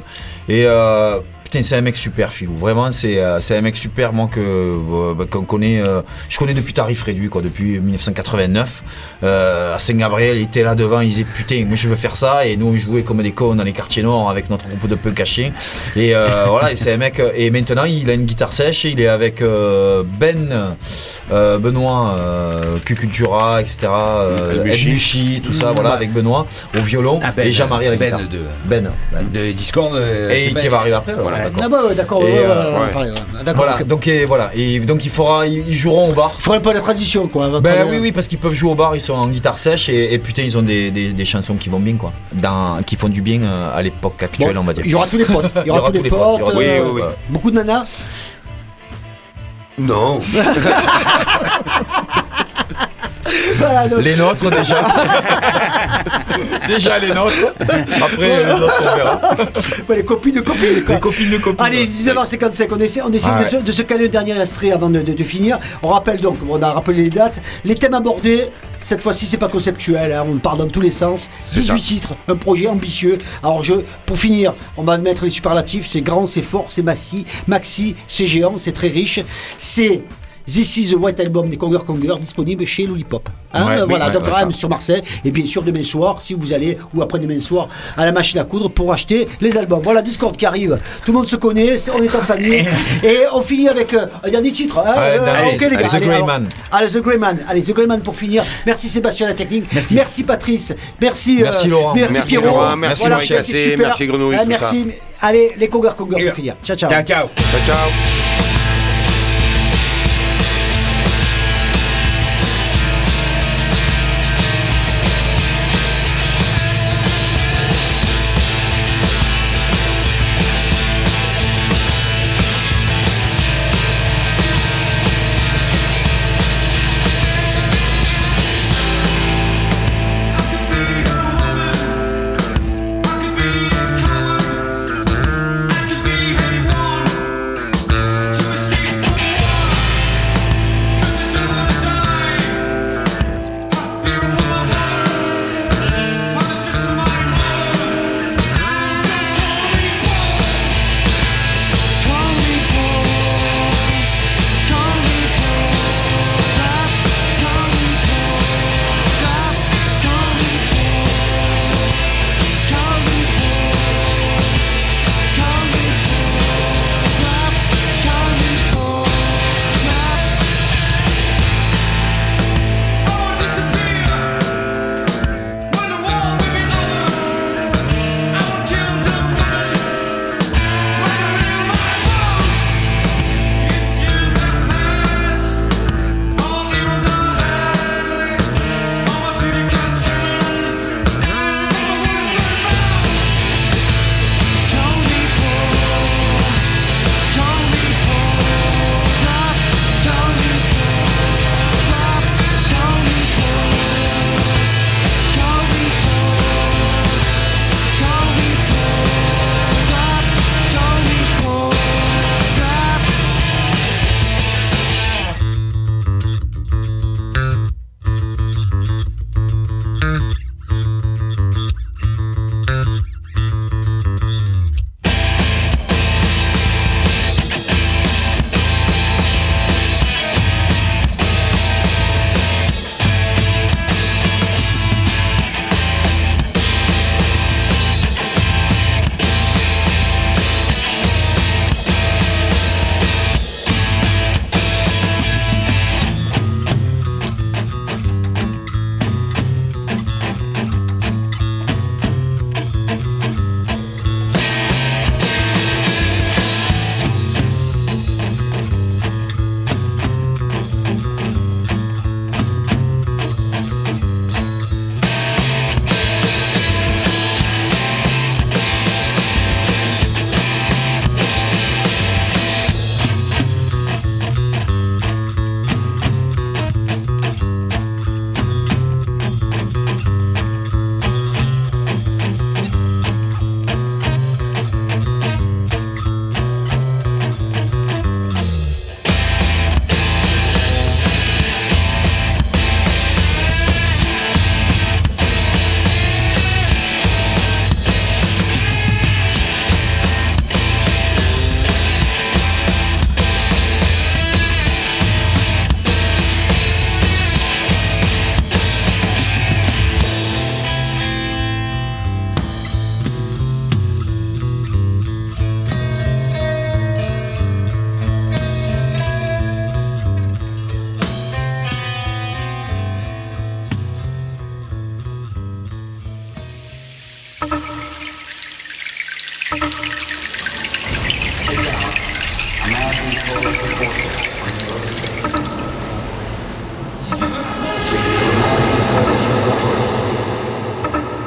Et euh, putain, c'est un mec super, Filou. Vraiment, c'est euh, c'est un mec super, moi, que, euh, bah, qu'on connaît. euh, je connais depuis tarif réduit, quoi, depuis 1989. Euh, à Saint-Gabriel, il était là devant, il disait putain, moi je veux faire ça. Et nous, on jouait comme des cons dans les quartiers nord avec notre groupe de punk caché. Et voilà, et c'est un mec. Et maintenant, il a une guitare sèche. Il est avec Ben, Benoît, Q-Cultura, etc. Mucci, tout ça, voilà, avec Benoît au violon Ah, Ben, et Jean-Marie à la Ben guitare. de- Ben. De Discord. Et c'est qui va arriver après. voilà, d'accord. Ah bah ouais, d'accord. Ouais, euh, ouais, ouais, ouais. pareil, ouais. D'accord. Voilà, donc et, voilà, et donc il fera, ils joueront au bar. Il faudrait pas la tradition, quoi. votre- Ben oui, oui, parce qu'ils peuvent jouer au bar, ils sont en guitare sèche et, et putain, ils ont des, des- des chansons qui vont bien, quoi. Dans, qui font du bien euh, à l'époque actuelle, Bon, on va dire. Il y aura tous les potes. Il y aura, tous les potes. Oui, euh, oui, Beaucoup de nanas. Non. Voilà, donc- Les nôtres déjà. déjà les nôtres. Après les autres on verra. Les copines de copines. quoi. Les copines de copines. Allez, 19h55, on essaie, on essaie Ah de, se, de se caler le dernier extrait avant de, de- de finir. On rappelle donc, on a rappelé les dates, les thèmes abordés. Cette fois-ci, c'est pas conceptuel, hein, on part dans tous les sens. 18 titres, un projet ambitieux. Alors, je, pour finir, on va mettre les superlatifs c'est grand, c'est fort, c'est maxi, maxi, c'est géant, c'est très riche. C'est. This is the White Album des Conger Conger disponible chez Lollipop. Hein, Ouais, euh, oui, voilà, ouais, donc ouais, sur Marseille. Et bien sûr, demain soir, si vous allez, ou après-demain soir, à la machine à coudre pour acheter les albums. Voilà, Discord qui arrive. Tout le monde se connaît, on est en famille. Et on finit avec euh, un dernier titre. hein, Ouais, euh, allez, ok, les gars. allez, The Grey Man. Allez, The Grey Man. Allez, The Grey Man pour finir. Merci Sébastien la technique. Merci, Patrice. Merci, Merci, Laurent. Merci, Merci, Pierrot. Laurent. Merci, Voilà, Cassé. super. Merci, Grenouille, Ah, tout merci. Allez, les Conger Conger pour finir. Ciao, ciao. Ciao, ciao. Ciao, ciao.